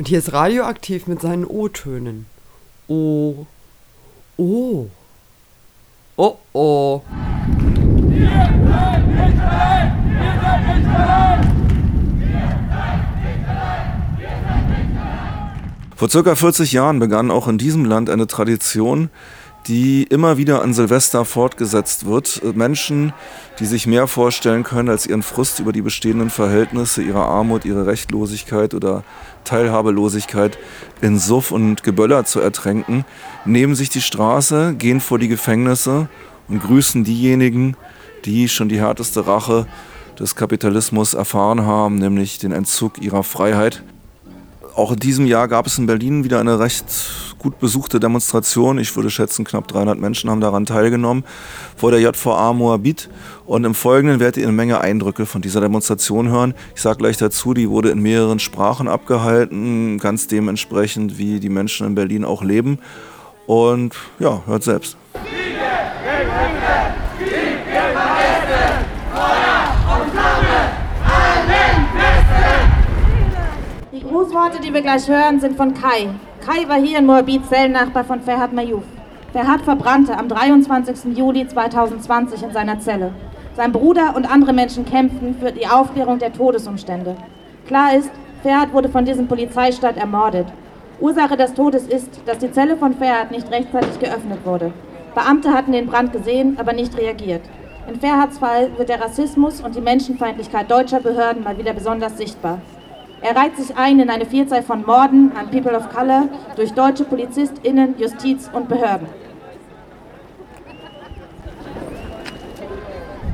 Und hier ist radioaktiv mit seinen O-Tönen. O. O. Oh oh. Wir seid nicht allein! Wir seid nicht allein! Vor circa 40 Jahren begann auch in diesem Land eine Tradition, die immer wieder an Silvester fortgesetzt wird. Menschen, die sich mehr vorstellen können, als ihren Frust über die bestehenden Verhältnisse, ihre Armut, ihre Rechtlosigkeit oder Teilhabelosigkeit in Suff und Geböller zu ertränken, nehmen sich die Straße, gehen vor die Gefängnisse und grüßen diejenigen, die schon die härteste Rache des Kapitalismus erfahren haben, nämlich den Entzug ihrer Freiheit. Auch in diesem Jahr gab es in Berlin wieder eine recht gut besuchte Demonstration. Ich würde schätzen, knapp 300 Menschen haben daran teilgenommen vor der JVA Moabit. Und im Folgenden werdet ihr eine Menge Eindrücke von dieser Demonstration hören. Ich sage gleich dazu, die wurde in mehreren Sprachen abgehalten, ganz dementsprechend, wie die Menschen in Berlin auch leben. Und ja, hört selbst. Grußworte, die wir gleich hören, sind von Kai. Kai war hier in Moabit Zellennachbar von Ferhat Mayouf. Ferhat verbrannte am 23. Juli 2020 in seiner Zelle. Sein Bruder und andere Menschen kämpften für die Aufklärung der Todesumstände. Klar ist, Ferhat wurde von diesem Polizeistaat ermordet. Ursache des Todes ist, dass die Zelle von Ferhat nicht rechtzeitig geöffnet wurde. Beamte hatten den Brand gesehen, aber nicht reagiert. In Ferhats Fall wird der Rassismus und die Menschenfeindlichkeit deutscher Behörden mal wieder besonders sichtbar. Er reiht sich ein in eine Vielzahl von Morden an People of Color durch deutsche PolizistInnen, Justiz und Behörden.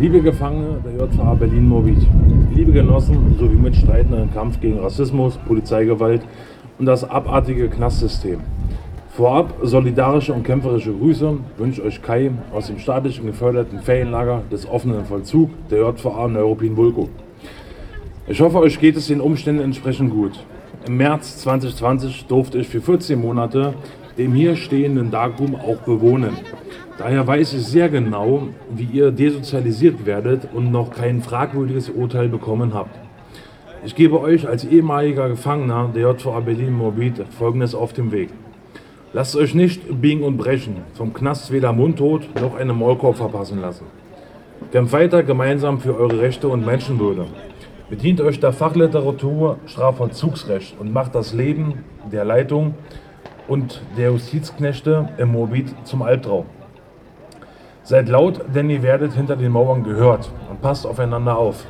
Liebe Gefangene der JVA Berlin-Moabit, liebe Genossen sowie Mitstreitende im Kampf gegen Rassismus, Polizeigewalt und das abartige Knastsystem. Vorab solidarische und kämpferische Grüße wünscht euch Kai aus dem staatlichen geförderten Ferienlager des offenen Vollzug der JVA Neuruppin-Vulko. Ich hoffe, euch geht es den Umständen entsprechend gut. Im März 2020 durfte ich für 14 Monate den hier stehenden Darkroom auch bewohnen. Daher weiß ich sehr genau, wie ihr desozialisiert werdet und noch kein fragwürdiges Urteil bekommen habt. Ich gebe euch als ehemaliger Gefangener der JVA Berlin Morbid folgendes auf den Weg. Lasst euch nicht biegen und brechen, vom Knast weder mundtot noch eine Maulkorb verpassen lassen. Kämpft weiter gemeinsam für eure Rechte und Menschenwürde. Bedient euch der Fachliteratur Strafvollzugsrecht und macht das Leben der Leitung und der Justizknechte im Moabit zum Albtraum. Seid laut, denn ihr werdet hinter den Mauern gehört und passt aufeinander auf.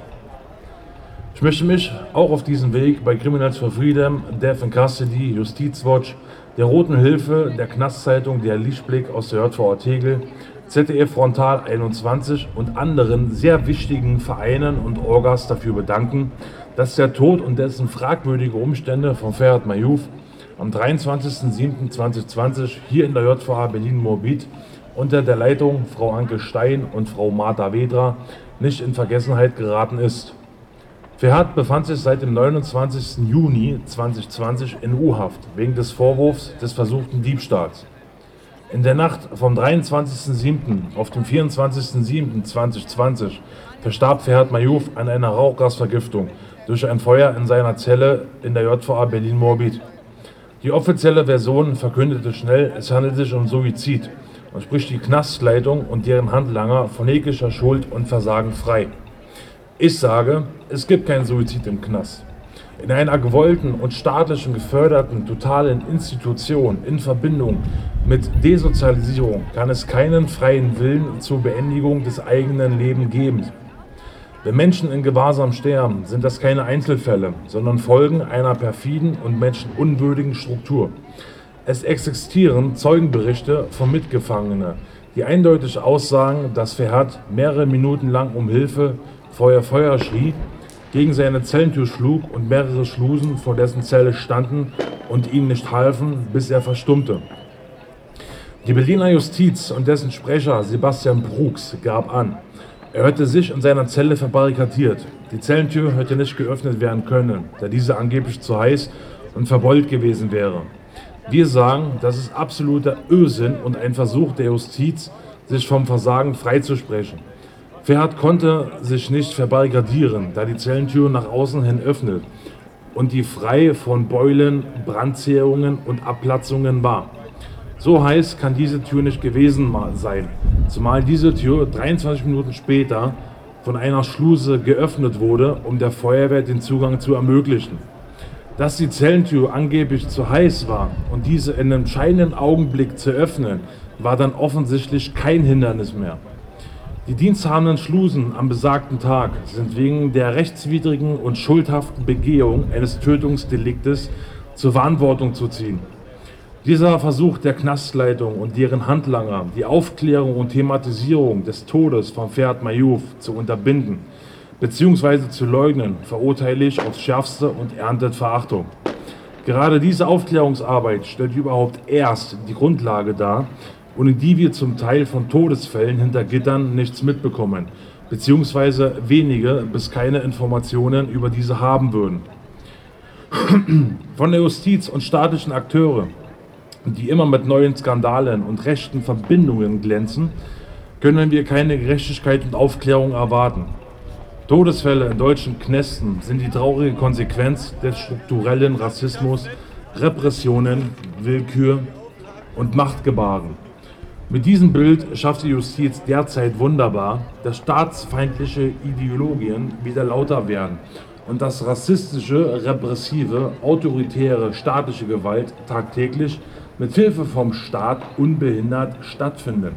Ich möchte mich auch auf diesem Weg bei Criminals for Freedom, Death in Custody, Justizwatch, der Roten Hilfe, der Knastzeitung, der Lichtblick aus der JVA Tegel ZDF Frontal 21 und anderen sehr wichtigen Vereinen und Orgas dafür bedanken, dass der Tod und dessen fragwürdige Umstände von Ferhat Mayouf am 23.07.2020 hier in der JVA Berlin-Moabit unter der Leitung Frau Anke Stein und Frau Martha Wedra nicht in Vergessenheit geraten ist. Ferhat befand sich seit dem 29. Juni 2020 in U-Haft wegen des Vorwurfs des versuchten Diebstahls. In der Nacht vom 23.07. auf den 24.07.2020 verstarb Ferhat Mayouf an einer Rauchgasvergiftung durch ein Feuer in seiner Zelle in der JVA Berlin-Moabit. Die offizielle Version verkündete schnell, es handelt sich um Suizid und spricht die Knastleitung und deren Handlanger von jeglicher Schuld und Versagen frei. Ich sage, es gibt keinen Suizid im Knast. In einer gewollten und staatlichen geförderten totalen Institution in Verbindung mit Desozialisierung kann es keinen freien Willen zur Beendigung des eigenen Lebens geben. Wenn Menschen in Gewahrsam sterben, sind das keine Einzelfälle, sondern Folgen einer perfiden und menschenunwürdigen Struktur. Es existieren Zeugenberichte von Mitgefangenen, die eindeutig aussagen, dass Ferhat mehrere Minuten lang um Hilfe Feuer, Feuer schrie gegen seine Zellentür schlug und mehrere Schlusen vor dessen Zelle standen und ihm nicht halfen, bis er verstummte. Die Berliner Justiz und dessen Sprecher Sebastian Brugs gab an, er hätte sich in seiner Zelle verbarrikadiert. Die Zellentür hätte nicht geöffnet werden können, da diese angeblich zu heiß und verbeult gewesen wäre. Wir sagen, das ist absoluter Ösinn und ein Versuch der Justiz, sich vom Versagen freizusprechen. Ferhat konnte sich nicht verbarrikadieren, da die Zellentür nach außen hin öffnet und die frei von Beulen, Brandzehrungen und Abplatzungen war. So heiß kann diese Tür nicht gewesen sein, zumal diese Tür 23 Minuten später von einer Schluse geöffnet wurde, um der Feuerwehr den Zugang zu ermöglichen. Dass die Zellentür angeblich zu heiß war und diese in einem entscheidenden Augenblick zu öffnen, war dann offensichtlich kein Hindernis mehr. Die diensthabenden Schlusen am besagten Tag sind wegen der rechtswidrigen und schuldhaften Begehung eines Tötungsdeliktes zur Verantwortung zu ziehen. Dieser Versuch der Knastleitung und deren Handlanger, die Aufklärung und Thematisierung des Todes von Ferhat Mayouf zu unterbinden bzw. zu leugnen, verurteile ich aufs Schärfste und erntet Verachtung. Gerade diese Aufklärungsarbeit stellt überhaupt erst die Grundlage dar, ohne die wir zum Teil von Todesfällen hinter Gittern nichts mitbekommen, beziehungsweise wenige bis keine Informationen über diese haben würden. Von der Justiz und staatlichen Akteure, die immer mit neuen Skandalen und rechten Verbindungen glänzen, können wir keine Gerechtigkeit und Aufklärung erwarten. Todesfälle in deutschen Knästen sind die traurige Konsequenz des strukturellen Rassismus, Repressionen, Willkür und Machtgebaren. Mit diesem Bild schafft die Justiz derzeit wunderbar, dass staatsfeindliche Ideologien wieder lauter werden und dass rassistische, repressive, autoritäre staatliche Gewalt tagtäglich mit Hilfe vom Staat unbehindert stattfinden.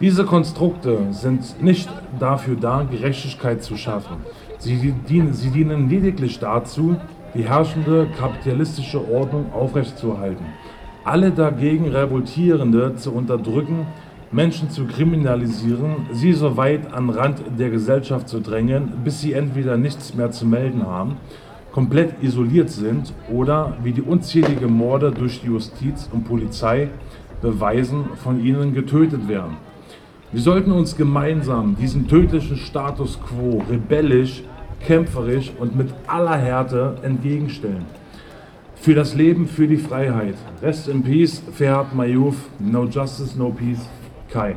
Diese Konstrukte sind nicht dafür da, Gerechtigkeit zu schaffen. Sie dienen, sie dienen lediglich dazu, die herrschende kapitalistische Ordnung aufrechtzuerhalten alle dagegen Revoltierende zu unterdrücken, Menschen zu kriminalisieren, sie so weit an Rand der Gesellschaft zu drängen, bis sie entweder nichts mehr zu melden haben, komplett isoliert sind oder wie die unzähligen Morde durch die Justiz und Polizei beweisen, von ihnen getötet werden. Wir sollten uns gemeinsam diesem tödlichen Status quo rebellisch, kämpferisch und mit aller Härte entgegenstellen. Für das Leben, für die Freiheit. Rest in Peace, Ferhat Mayouf. No Justice, No Peace, Kai.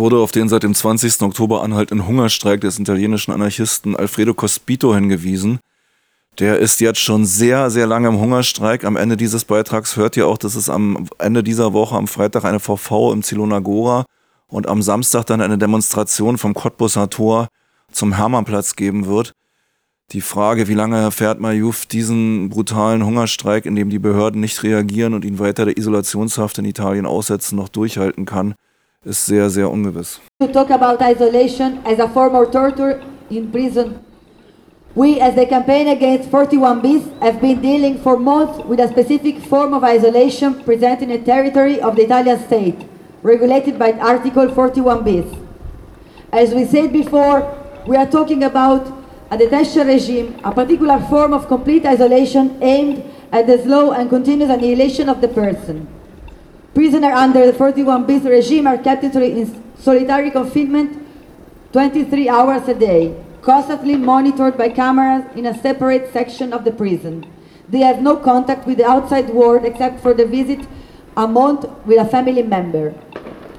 Wurde auf den seit dem 20. Oktober anhaltenden Hungerstreik des italienischen Anarchisten Alfredo Cospito hingewiesen. Der ist jetzt schon sehr, sehr lange im Hungerstreik. Am Ende dieses Beitrags hört ihr auch, dass es am Ende dieser Woche am Freitag eine VV im Zilonagora und am Samstag dann eine Demonstration vom Cottbusser Tor zum Hermannplatz geben wird. Die Frage, wie lange Ferd Mayouf diesen brutalen Hungerstreik, in dem die Behörden nicht reagieren und ihn weiter der Isolationshaft in Italien aussetzen, noch durchhalten kann, ist sehr, sehr ungewiss. To talk about isolation as a form of torture in prison. We, as the campaign against 41 bis, have been dealing for months with a specific form of isolation present in a territory of the Italian state, regulated by Article 41 bis. As we said before, we are talking about a detention regime, a particular form of complete isolation aimed at the slow and continuous annihilation of the person. Prisoners under the 41 bis regime are kept in solitary confinement 23 hours a day, constantly monitored by cameras in a separate section of the prison. They have no contact with the outside world except for the visit a month with a family member.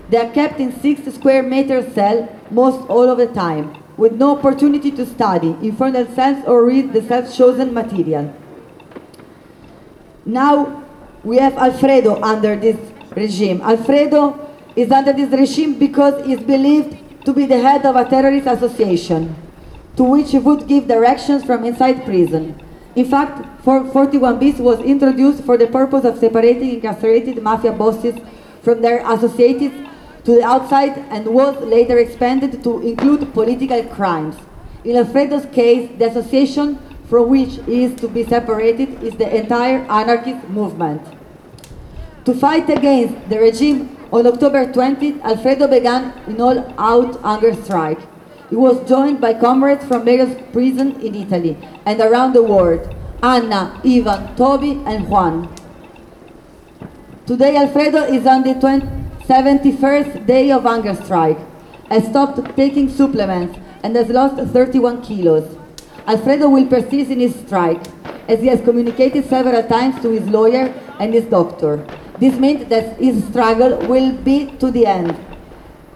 They are kept in six square meter cell most all of the time, with no opportunity to study, inform themselves or read the self-chosen material. Now we have Alfredo under this regime. Alfredo is under this regime because he is believed to be the head of a terrorist association to which he would give directions from inside prison. In fact, 41 bis was introduced for the purpose of separating incarcerated mafia bosses from their associates to the outside and was later expanded to include political crimes. In Alfredo's case, the association from which he is to be separated is the entire anarchist movement. To fight against the regime, on October 20th, Alfredo began an all-out hunger strike. He was joined by comrades from various prisons in Italy and around the world, Anna, Ivan, Toby, and Juan. Today, Alfredo is on the 71st day of hunger strike. Has stopped taking supplements and has lost 31 kilos. Alfredo will persist in his strike, as he has communicated several times to his lawyer and his doctor. This means that his struggle will be to the end.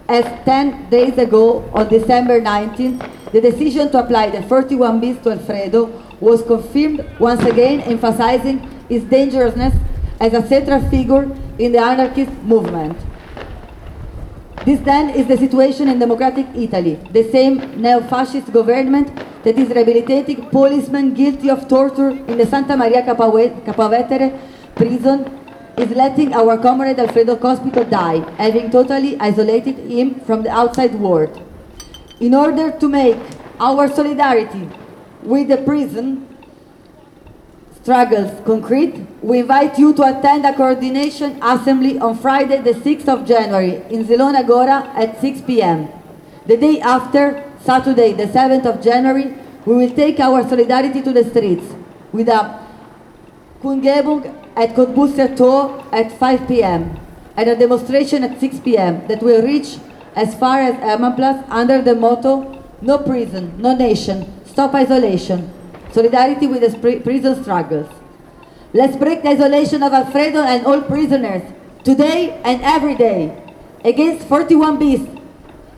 As 10 days ago, on December 19th, the decision to apply the 41 bis to Alfredo was confirmed once again, emphasizing his dangerousness as a central figure in the anarchist movement. This then is the situation in democratic Italy, the same neo-fascist government that is rehabilitating policemen guilty of torture in the Santa Maria Capavetere prison is letting our comrade Alfredo Cospito die, having totally isolated him from the outside world. In order to make our solidarity with the prison struggles concrete, we invite you to attend a coordination assembly on Friday, the 6th of January in Zelona Gora at 6 p.m. The day after, Saturday, the 7th of January, we will take our solidarity to the streets with a Kundgebung at Cottbusser Tor at 5 p.m. and a demonstration at 6 p.m. that will reach as far as Hermannplatz under the motto No prison, no nation, stop isolation, solidarity with the prison struggles. Let's break the isolation of Alfredo and all prisoners, today and every day, against 41 beasts,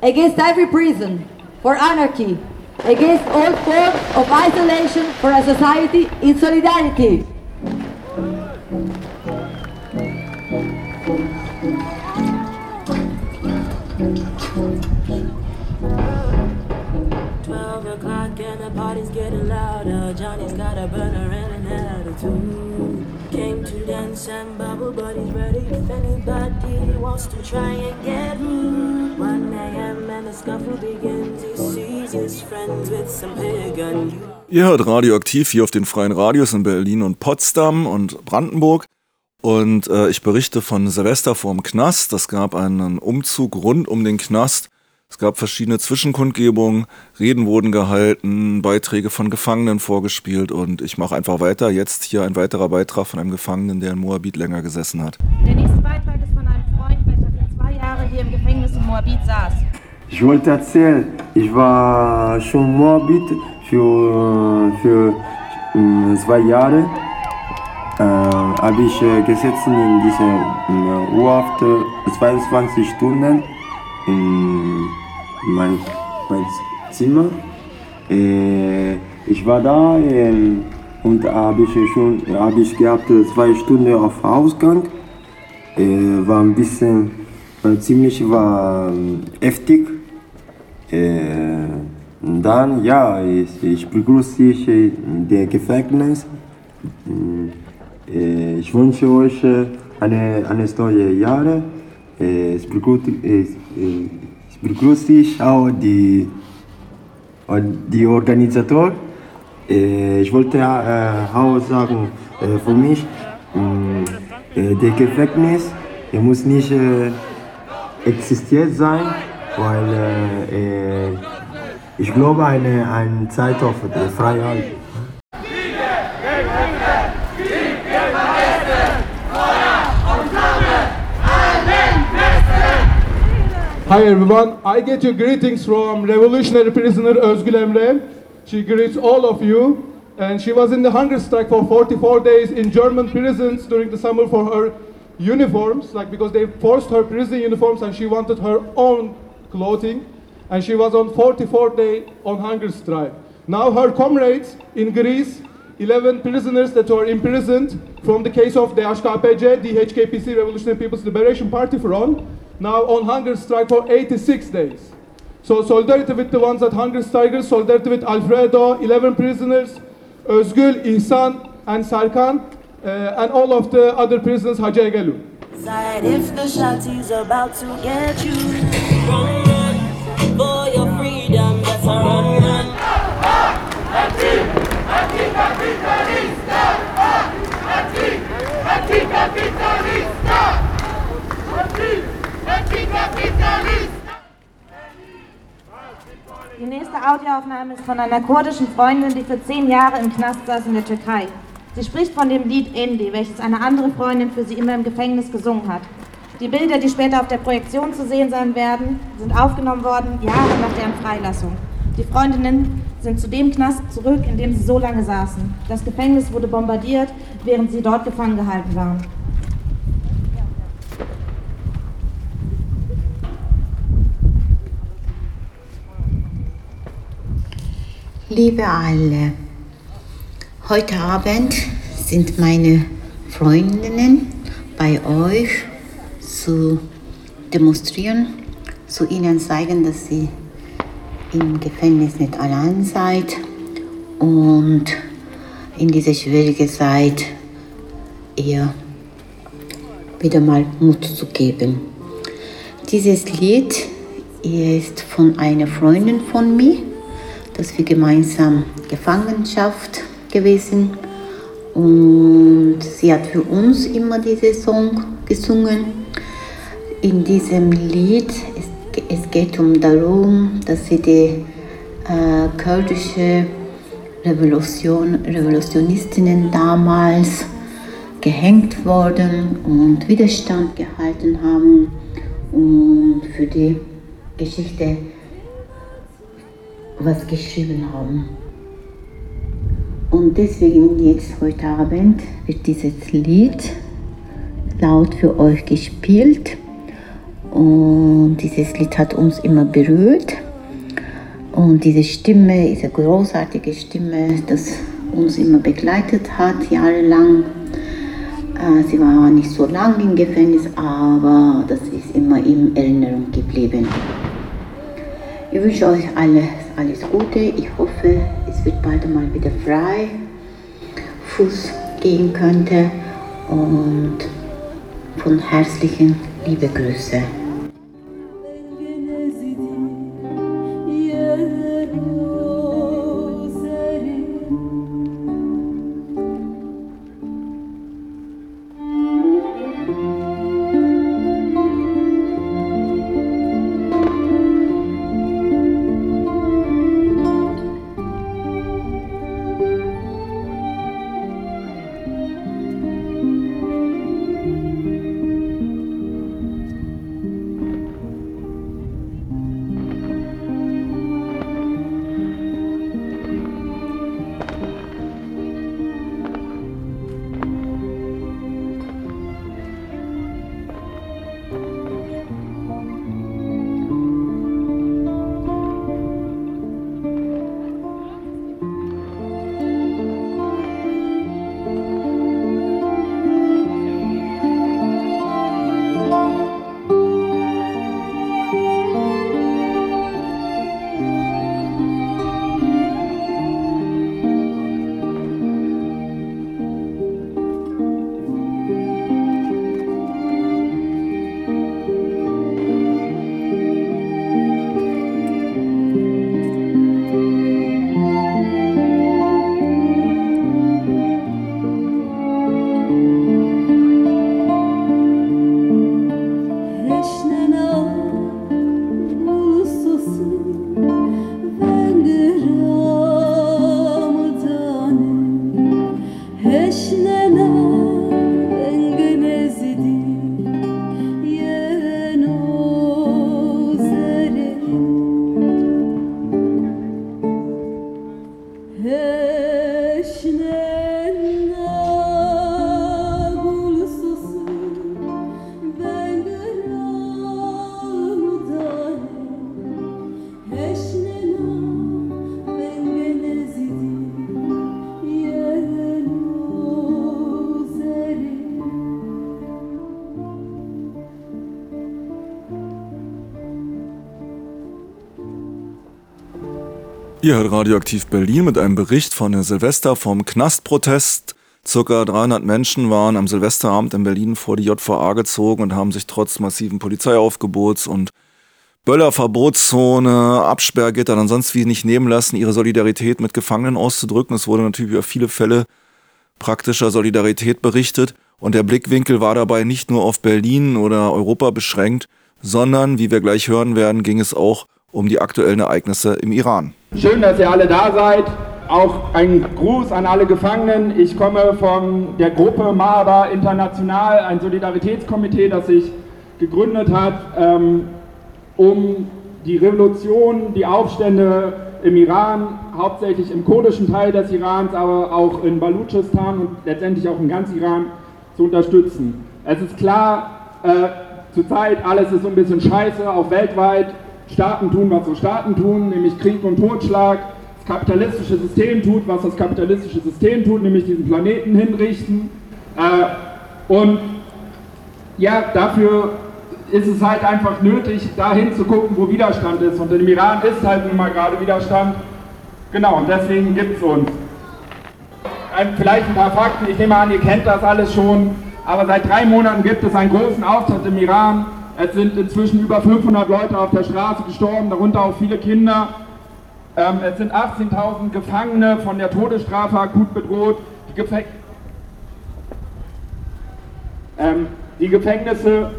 against every prison, for anarchy, against all forms of isolation for a society in solidarity. Party's getting louder. Johnny's got a burner and an attitude. Came to dance and bubble, but he's ready if anybody wants to try and get rude. 1 a.m. and the scuffle begins. He sees his friends with some pagan. Ihr hört Radioaktiv hier auf den freien Radios in Berlin und Potsdam und Brandenburg. Und äh, ich berichte von Silvester vorm Knast. Es gab einen Umzug rund um den Knast es gab verschiedene Zwischenkundgebungen, Reden wurden gehalten, Beiträge von Gefangenen vorgespielt und ich mache einfach weiter. Jetzt hier ein weiterer Beitrag von einem Gefangenen, der in Moabit länger gesessen hat. Der nächste Beitrag ist von einem Freund, welcher für zwei Jahre hier im Gefängnis in Moabit saß. Ich wollte erzählen, ich war schon in Moabit für, für äh, zwei Jahre. Äh, habe ich äh, gesessen in dieser Urhaft 22 Stunden in mein, mein Zimmer. Äh, ich war da äh, und habe ich schon hab ich gehabt zwei Stunden auf Ausgang. War ein bisschen ziemlich war ähm, heftig. Dann ja, ich, ich begrüße dich in der Gefängnis. Ich wünsche euch eine, eine neue Jahre. Ich begrüße, ich begrüße ich auch die, die Organisator. Ich wollte auch sagen, für mich, der Gefängnis der muss nicht existiert sein, weil ich glaube, eine, eine Zeit auf Freiheit. Hi everyone, I get your greetings from revolutionary prisoner Özgül Emre. She greets all of you and she was in the hunger strike for 44 days in German prisons during the summer for her uniforms, like because they forced her prison uniforms and she wanted her own clothing and she was on 44 day on hunger strike. Now her comrades in Greece, 11 prisoners that were imprisoned from the case of the HKPC, the HKPC Revolutionary People's Liberation Party front, now on hunger strike for 86 days. So solidarity with the ones at hunger strikers, solidarity with Alfredo, 11 prisoners, Özgül, İhsan, and Sarkan, uh, and all of the other prisoners, Hacı Egelu. If the shotty's about to get you, run, run, for your freedom, that's a run, run. Anticapitalista! Anticapitalista! Die nächste Audioaufnahme ist von einer kurdischen Freundin, die für zehn Jahre im Knast saß in der Türkei. Sie spricht von dem Lied Endi, welches eine andere Freundin für sie immer im Gefängnis gesungen hat. Die Bilder, die später auf der Projektion zu sehen sein werden, sind aufgenommen worden, Jahre nach deren Freilassung. Die Freundinnen sind zu dem Knast zurück, in dem sie so lange saßen. Das Gefängnis wurde bombardiert, während sie dort gefangen gehalten waren. Liebe alle, heute Abend sind meine Freundinnen bei euch zu demonstrieren, zu ihnen zeigen, dass sie im Gefängnis nicht allein seid und in dieser schwierigen Zeit ihr wieder mal Mut zu geben. Dieses Lied ist von einer Freundin von mir, dass wir gemeinsam Gefangenschaft gewesen und sie hat für uns immer diesen Song gesungen. In diesem Lied ist es geht um darum, dass sie die äh, kurdische Revolution, Revolutionistinnen damals gehängt wurden und Widerstand gehalten haben und für die Geschichte was geschrieben haben. Und deswegen jetzt heute Abend wird dieses Lied laut für euch gespielt. Und dieses Lied hat uns immer berührt. Und diese Stimme, diese großartige Stimme, das uns immer begleitet hat, jahrelang. Äh, sie war nicht so lange im Gefängnis, aber das ist immer in Erinnerung geblieben. Ich wünsche euch alles, alles Gute. Ich hoffe, es wird bald mal wieder frei Fuß gehen könnte. Und von herzlichen liebe Grüße. Ihr hört Radioaktiv Berlin mit einem Bericht von der Silvester vom Knastprotest. Circa 300 Menschen waren am Silvesterabend in Berlin vor die JVA gezogen und haben sich trotz massiven Polizeiaufgebots und Böllerverbotszone, Absperrgitter und sonst wie nicht nehmen lassen, ihre Solidarität mit Gefangenen auszudrücken. Es wurde natürlich über viele Fälle praktischer Solidarität berichtet und der Blickwinkel war dabei nicht nur auf Berlin oder Europa beschränkt, sondern, wie wir gleich hören werden, ging es auch um die aktuellen Ereignisse im Iran. Schön, dass ihr alle da seid. Auch ein Gruß an alle Gefangenen. Ich komme von der Gruppe Mahaba International, ein Solidaritätskomitee, das sich gegründet hat, ähm, um die Revolution, die Aufstände im Iran, hauptsächlich im kurdischen Teil des Irans, aber auch in Baluchistan und letztendlich auch im ganzen Iran zu unterstützen. Es ist klar, äh, zurzeit alles ist so ein bisschen scheiße, auch weltweit. Staaten tun, was so Staaten tun, nämlich Krieg und Totschlag. Das kapitalistische System tut, was das kapitalistische System tut, nämlich diesen Planeten hinrichten. Äh, und ja, dafür ist es halt einfach nötig, dahin zu gucken, wo Widerstand ist. Und im Iran ist halt nun mal gerade Widerstand. Genau, und deswegen gibt es uns. Vielleicht ein paar Fakten, ich nehme an, ihr kennt das alles schon, aber seit drei Monaten gibt es einen großen Auftritt im Iran. Es sind inzwischen über 500 Leute auf der Straße gestorben, darunter auch viele Kinder. Ähm, es sind 18.000 Gefangene von der Todesstrafe akut bedroht. Die, Gefäng ähm, die Gefängnisse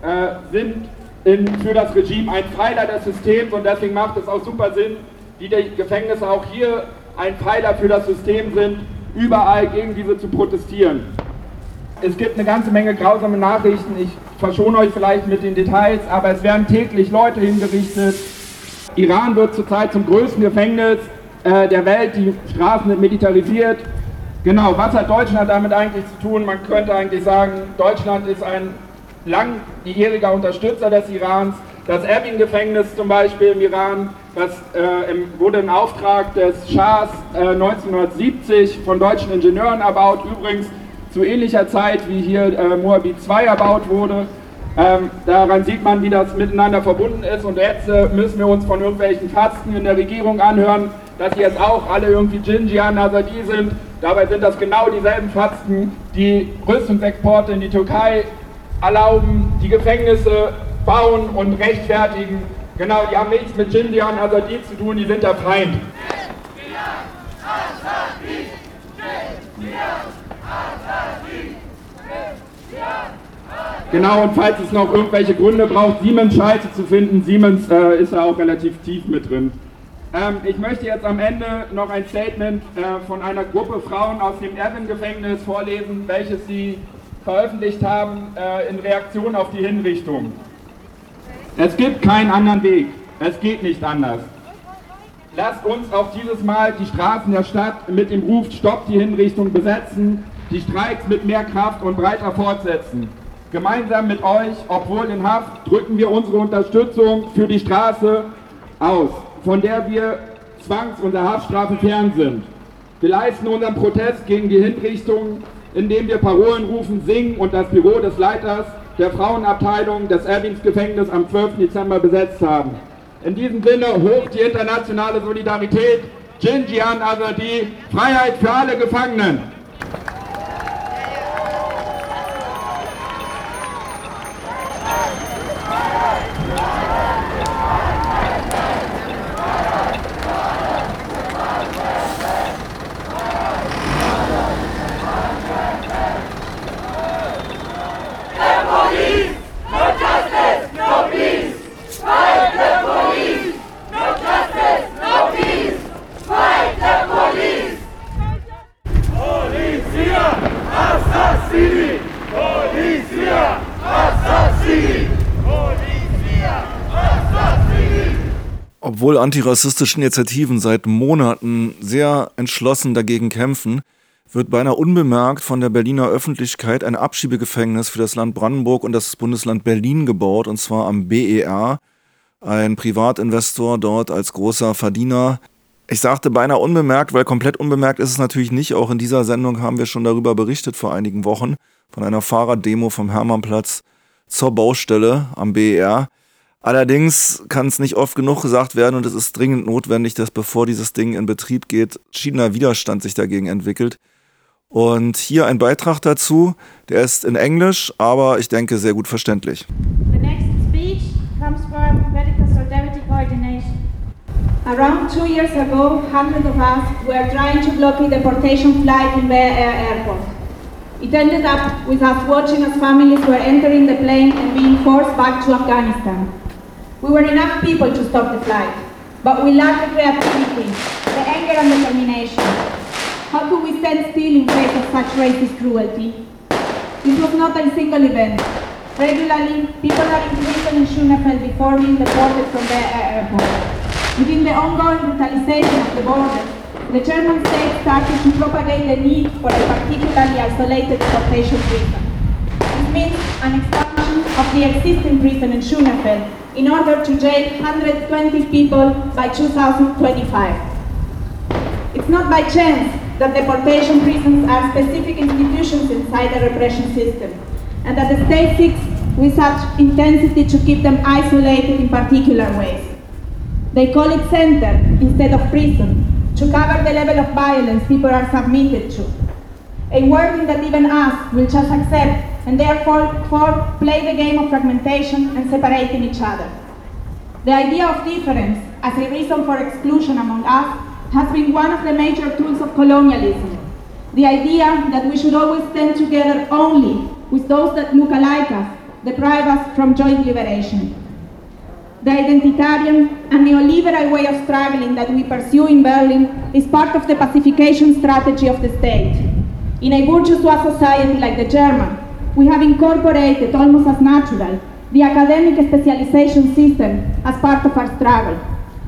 äh, sind in, für das Regime ein Pfeiler des Systems und deswegen macht es auch super Sinn, wie die Gefängnisse auch hier ein Pfeiler für das System sind, überall gegen diese zu protestieren. Es gibt eine ganze Menge grausame Nachrichten, ich verschone euch vielleicht mit den Details, aber es werden täglich Leute hingerichtet. Iran wird zurzeit zum größten Gefängnis äh, der Welt, die Straßen sind militarisiert. Genau, was hat Deutschland damit eigentlich zu tun? Man könnte eigentlich sagen, Deutschland ist ein langjähriger Unterstützer des Irans. Das Erbil-Gefängnis zum Beispiel im Iran, das äh, im, wurde im Auftrag des Schahs äh, 1970 von deutschen Ingenieuren erbaut, übrigens zu ähnlicher Zeit wie hier äh, Moabit II erbaut wurde. Ähm, daran sieht man, wie das miteinander verbunden ist. Und jetzt äh, müssen wir uns von irgendwelchen Fasten in der Regierung anhören, dass jetzt auch alle irgendwie Jinjian Azadi sind. Dabei sind das genau dieselben Fasten, die Rüstungsexporte in die Türkei erlauben, die Gefängnisse bauen und rechtfertigen. Genau, die haben nichts mit Jindian Azadi zu tun, die sind der Feind. Genau, und falls es noch irgendwelche Gründe braucht, Siemens Scheiße zu finden, Siemens äh, ist da auch relativ tief mit drin. Ähm, ich möchte jetzt am Ende noch ein Statement äh, von einer Gruppe Frauen aus dem Erwin-Gefängnis vorlesen, welches sie veröffentlicht haben äh, in Reaktion auf die Hinrichtung. Es gibt keinen anderen Weg. Es geht nicht anders. Lasst uns auch dieses Mal die Straßen der Stadt mit dem Ruf Stopp die Hinrichtung besetzen, die Streiks mit mehr Kraft und breiter fortsetzen. Gemeinsam mit euch, obwohl in Haft, drücken wir unsere Unterstützung für die Straße aus, von der wir zwangs- und der Haftstrafe fern sind. Wir leisten unseren Protest gegen die Hinrichtung indem wir Parolen rufen, singen und das Büro des Leiters der Frauenabteilung des Erwins Gefängnisses am 12. Dezember besetzt haben. In diesem Sinne hoch die internationale Solidarität, Jinjian Azadi, Freiheit für alle Gefangenen. Obwohl antirassistische Initiativen seit Monaten sehr entschlossen dagegen kämpfen, wird beinahe unbemerkt von der Berliner Öffentlichkeit ein Abschiebegefängnis für das Land Brandenburg und das Bundesland Berlin gebaut, und zwar am BER. Ein Privatinvestor dort als großer Verdiener. Ich sagte beinahe unbemerkt, weil komplett unbemerkt ist es natürlich nicht. Auch in dieser Sendung haben wir schon darüber berichtet vor einigen Wochen, von einer Fahrraddemo vom Hermannplatz zur Baustelle am BER. Allerdings kann es nicht oft genug gesagt werden und es ist dringend notwendig, dass bevor dieses Ding in Betrieb geht, verschiedener Widerstand sich dagegen entwickelt. Und hier ein Beitrag dazu, der ist in Englisch, aber ich denke sehr gut verständlich. The next speech comes from Medical Solidarity Coordination. Around two years ago, hundreds of us were trying to block a deportation flight in Bel Air Airport. It ended up with us watching as families were entering the plane and being forced back to Afghanistan. We were enough people to stop the flight, but we lacked the creativity, the anger and determination. How could we stand still in face of such racist cruelty? This was not a single event. Regularly, people are in prison in Schönefeld before being deported from their airport. Within the ongoing brutalization of the border, the German state started to propagate the need for a particularly isolated deportation prison. This means an expansion of the existing prison in Schönefeld in order to jail 120 people by 2025. It's not by chance that deportation prisons are specific institutions inside the repression system, and that the state seeks with such intensity to keep them isolated in particular ways. They call it center instead of prison to cover the level of violence people are submitted to. A wording that even us will just accept and therefore for play the game of fragmentation and separating each other. The idea of difference as a reason for exclusion among us has been one of the major tools of colonialism. The idea that we should always stand together only with those that look alike us, deprive us from joint liberation. The identitarian and neoliberal way of struggling that we pursue in Berlin is part of the pacification strategy of the state. In a bourgeois society like the German, we have incorporated almost as natural the academic specialization system as part of our struggle.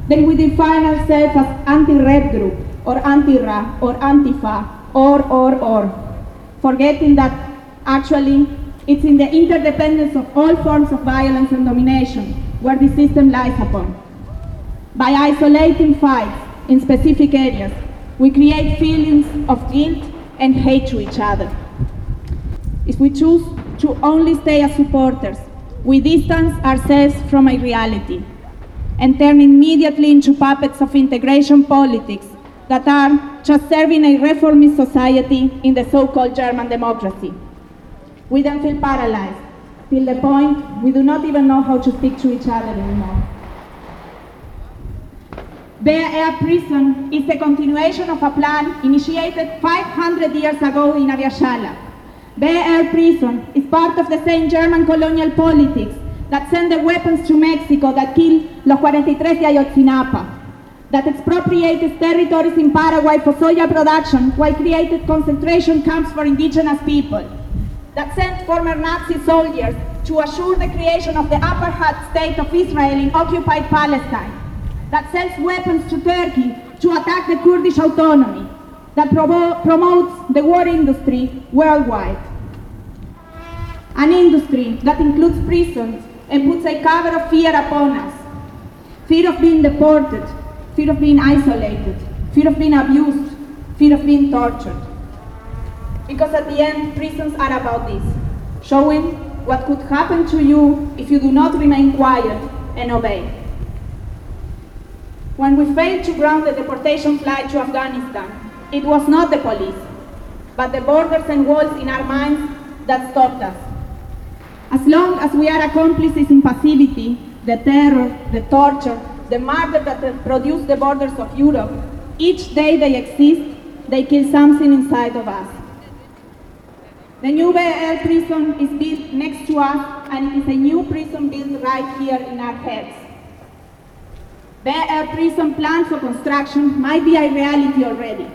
Then we define ourselves as anti-rep group, or anti-ra, or antifa, or, or, or, forgetting that actually it's in the interdependence of all forms of violence and domination where the system lies upon. By isolating fights in specific areas, we create feelings of guilt and hate to each other. If we choose to only stay as supporters, we distance ourselves from a reality and turn immediately into puppets of integration politics that are just serving a reformist society in the so-called German democracy. We then feel paralyzed, till the point we do not even know how to speak to each other anymore. Bear Air Prison is the continuation of a plan initiated 500 years ago in Aviashala. Air Prison is part of the same German colonial politics that sent the weapons to Mexico that killed los 43 de Ayotzinapa, that expropriated territories in Paraguay for soya production while created concentration camps for indigenous people, that sent former Nazi soldiers to assure the creation of the apartheid state of Israel in occupied Palestine, that sells weapons to Turkey to attack the Kurdish autonomy, that promo promotes the war industry worldwide. An industry that includes prisons and puts a cover of fear upon us. Fear of being deported, fear of being isolated, fear of being abused, fear of being tortured. Because at the end, prisons are about this, showing what could happen to you if you do not remain quiet and obey. When we failed to ground the deportation flight to Afghanistan, it was not the police, but the borders and walls in our minds that stopped us. As long as we are accomplices in passivity, the terror, the torture, the murder that produced the borders of Europe, each day they exist, they kill something inside of us. The new Air prison is built next to us, and it is a new prison built right here in our heads. Air prison plans for construction might be a reality already,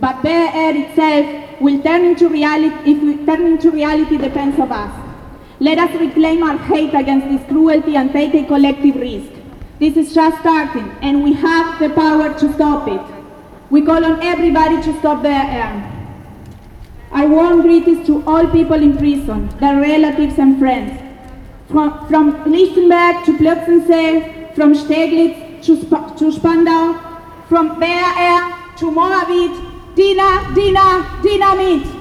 but Bear Air itself will turn into reality if we turn into reality depends on us. Let us reclaim our hate against this cruelty and take a collective risk. This is just starting, and we have the power to stop it. We call on everybody to stop Bear Air. I warm greetings to all people in prison, their relatives and friends. From, from Lichtenberg to Plötzensee, from Steglitz to, Sp to Spandau, from Bear Air to Moabit, Dina, Dina, Dynamit.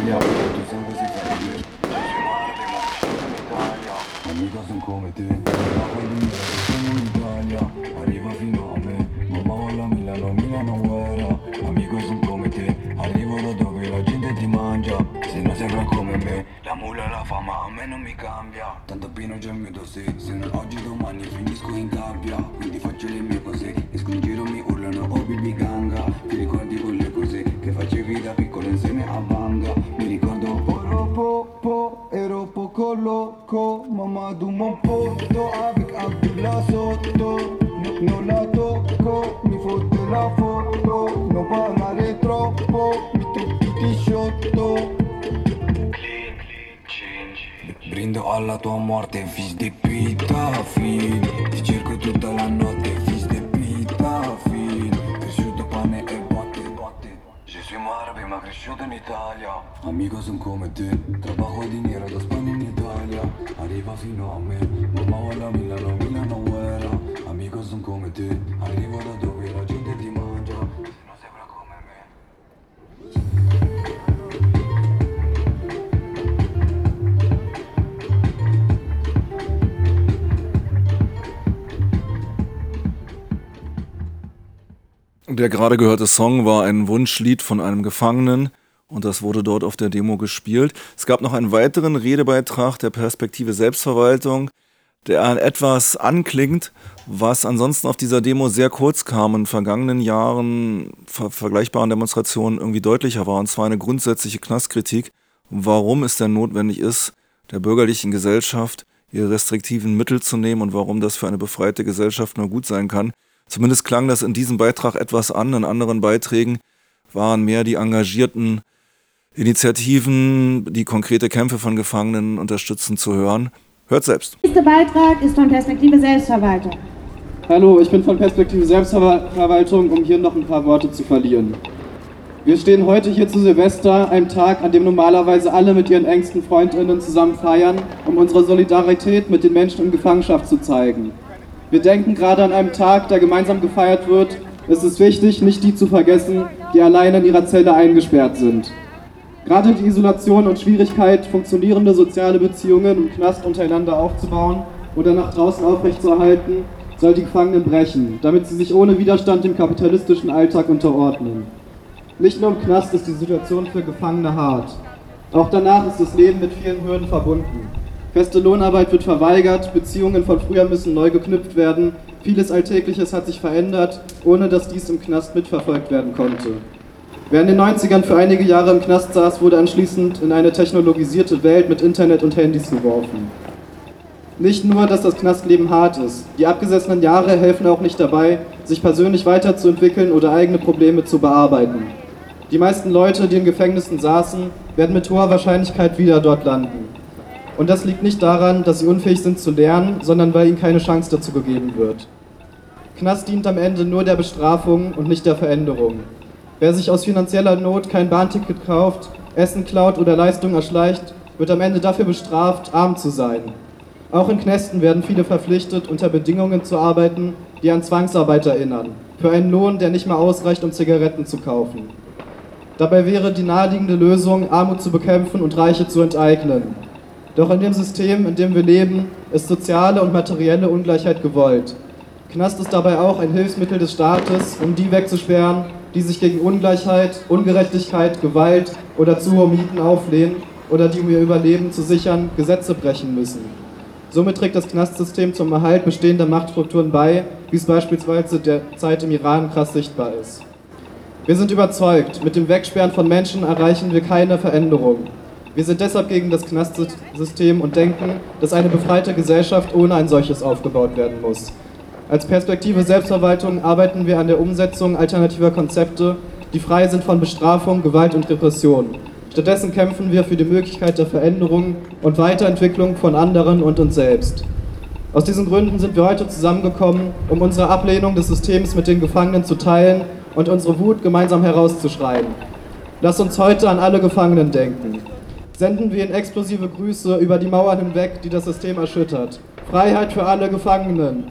L'anomalia Tu sei così facile Amica son come te Ma quando mi sono in Italia Arriva fino a me Mamma vola Milano, Milano guerra. Amico son come te Arrivo da dove la gente ti mangia. Se non sembra come me La mula e la fama a me non mi cambia. Tanto pieno già il mio dossier Se non oggi domani finisco in gabbia. Quindi faccio le mie cose Esco in giro mi urlano oh bibi ganga. Ti ricordi che facevi da piccolo insieme a Banga Mi ricordo ero po ero poco loco Mamma du mon poto avec Abdullah sotto. No, non la tocco, mi fotte la foto Non parlare troppo, mi tocchi ti sciotto. Brindo alla tua morte, fis di pita, fin. Ti cerco tutta la notte, cresciuto in Italia. Amico son come te, trabajo dinero da Spagna in Italia. Arriva fino a me, mamma vola Milano, Milano guerra Amico son come te, arrivo da dove la gente Der gerade gehörte Song war ein Wunschlied von einem Gefangenen und das wurde dort auf der Demo gespielt. Es gab noch einen weiteren Redebeitrag der Perspektive Selbstverwaltung, der etwas anklingt, was ansonsten auf dieser Demo sehr kurz kam in vergangenen Jahren ver vergleichbaren Demonstrationen irgendwie deutlicher war, und zwar eine grundsätzliche Knastkritik, warum es denn notwendig ist, der bürgerlichen Gesellschaft ihre restriktiven Mittel zu nehmen und warum das für eine befreite Gesellschaft nur gut sein kann. Zumindest klang das in diesem Beitrag etwas an. In anderen Beiträgen waren mehr die engagierten Initiativen, die konkrete Kämpfe von Gefangenen unterstützen, zu hören. Hört selbst. Der nächste Beitrag ist von Perspektive Selbstverwaltung. Hallo, ich bin von Perspektive Selbstverwaltung, um hier noch ein paar Worte zu verlieren. Wir stehen heute hier zu Silvester, einem Tag, an dem normalerweise alle mit ihren engsten Freundinnen zusammen feiern, um unsere Solidarität mit den Menschen in Gefangenschaft zu zeigen. Wir denken gerade an einem Tag, der gemeinsam gefeiert wird. Es ist wichtig, nicht die zu vergessen, die alleine in ihrer Zelle eingesperrt sind. Gerade die Isolation und Schwierigkeit, funktionierende soziale Beziehungen im Knast untereinander aufzubauen oder nach draußen aufrechtzuerhalten, soll die Gefangenen brechen, damit sie sich ohne Widerstand dem kapitalistischen Alltag unterordnen. Nicht nur im Knast ist die Situation für Gefangene hart. Auch danach ist das Leben mit vielen Hürden verbunden. Feste Lohnarbeit wird verweigert, Beziehungen von früher müssen neu geknüpft werden, vieles Alltägliches hat sich verändert, ohne dass dies im Knast mitverfolgt werden konnte. Wer in den 90ern für einige Jahre im Knast saß, wurde anschließend in eine technologisierte Welt mit Internet und Handys geworfen. Nicht nur, dass das Knastleben hart ist, die abgesessenen Jahre helfen auch nicht dabei, sich persönlich weiterzuentwickeln oder eigene Probleme zu bearbeiten. Die meisten Leute, die in Gefängnissen saßen, werden mit hoher Wahrscheinlichkeit wieder dort landen. Und das liegt nicht daran, dass sie unfähig sind zu lernen, sondern weil ihnen keine Chance dazu gegeben wird. Knast dient am Ende nur der Bestrafung und nicht der Veränderung. Wer sich aus finanzieller Not kein Bahnticket kauft, Essen klaut oder Leistung erschleicht, wird am Ende dafür bestraft, arm zu sein. Auch in Knästen werden viele verpflichtet, unter Bedingungen zu arbeiten, die an Zwangsarbeit erinnern, für einen Lohn, der nicht mal ausreicht, um Zigaretten zu kaufen. Dabei wäre die naheliegende Lösung, Armut zu bekämpfen und Reiche zu enteignen. Doch in dem System, in dem wir leben, ist soziale und materielle Ungleichheit gewollt. Knast ist dabei auch ein Hilfsmittel des Staates, um die wegzusperren, die sich gegen Ungleichheit, Ungerechtigkeit, Gewalt oder zu hohe Mieten auflehnen oder die, um ihr Überleben zu sichern, Gesetze brechen müssen. Somit trägt das Knastsystem zum Erhalt bestehender Machtstrukturen bei, wie es beispielsweise derzeit im Iran krass sichtbar ist. Wir sind überzeugt, mit dem Wegsperren von Menschen erreichen wir keine Veränderung. Wir sind deshalb gegen das Knastsystem und denken, dass eine befreite Gesellschaft ohne ein solches aufgebaut werden muss. Als Perspektive Selbstverwaltung arbeiten wir an der Umsetzung alternativer Konzepte, die frei sind von Bestrafung, Gewalt und Repression. Stattdessen kämpfen wir für die Möglichkeit der Veränderung und Weiterentwicklung von anderen und uns selbst. Aus diesen Gründen sind wir heute zusammengekommen, um unsere Ablehnung des Systems mit den Gefangenen zu teilen und unsere Wut gemeinsam herauszuschreien. Lass uns heute an alle Gefangenen denken. Senden wir ihnen explosive Grüße über die Mauern hinweg, die das System erschüttert. Freiheit für alle Gefangenen.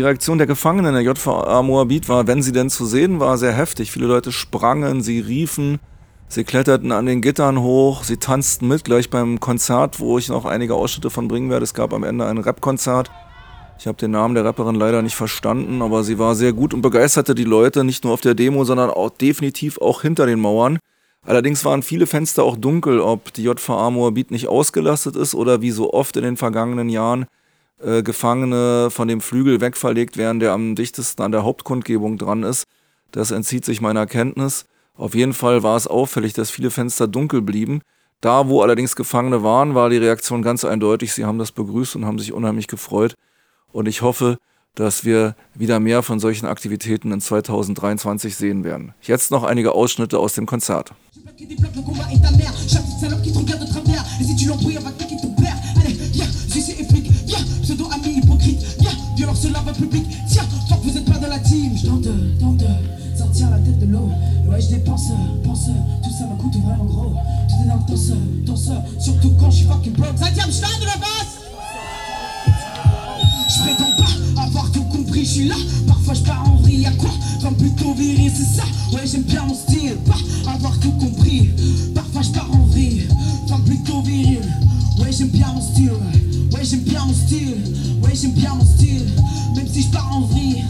Die Reaktion der Gefangenen der JVA Moabit war, wenn sie denn zu sehen war, sehr heftig. Viele Leute sprangen, sie riefen, sie kletterten an den Gittern hoch, sie tanzten mit, gleich beim Konzert, wo ich noch einige Ausschnitte von bringen werde. Es gab am Ende ein Rap-Konzert. Ich habe den Namen der Rapperin leider nicht verstanden, aber sie war sehr gut und begeisterte die Leute, nicht nur auf der Demo, sondern auch definitiv auch hinter den Mauern. Allerdings waren viele Fenster auch dunkel, ob die JVA Moabit nicht ausgelastet ist oder wie so oft in den vergangenen Jahren äh, Gefangene von dem Flügel wegverlegt werden, der am dichtesten an der Hauptkundgebung dran ist. Das entzieht sich meiner Kenntnis. Auf jeden Fall war es auffällig, dass viele Fenster dunkel blieben. Da, wo allerdings Gefangene waren, war die Reaktion ganz eindeutig. Sie haben das begrüßt und haben sich unheimlich gefreut. Und ich hoffe, dass wir wieder mehr von solchen Aktivitäten in 2023 sehen werden. Jetzt noch einige Ausschnitte aus dem Konzert. Sortir la tête de l'eau. Ouais, je dépense, pense, tout ça me coûte vraiment gros. Tout est dans le danseur, danseur, surtout quand je suis fucking broke. Septième stade de la basse! Je prétends pas avoir tout compris, je suis là. Parfois je pars en vrille, à quoi? Comme plutôt viril, c'est ça. Ouais, j'aime bien mon style, pas avoir tout compris. Parfois je en vrille, comme plutôt viril. Ouais, j'aime bien mon style, ouais, j'aime bien mon style. Ouais, j'aime bien mon style. Même si je pars en vrille,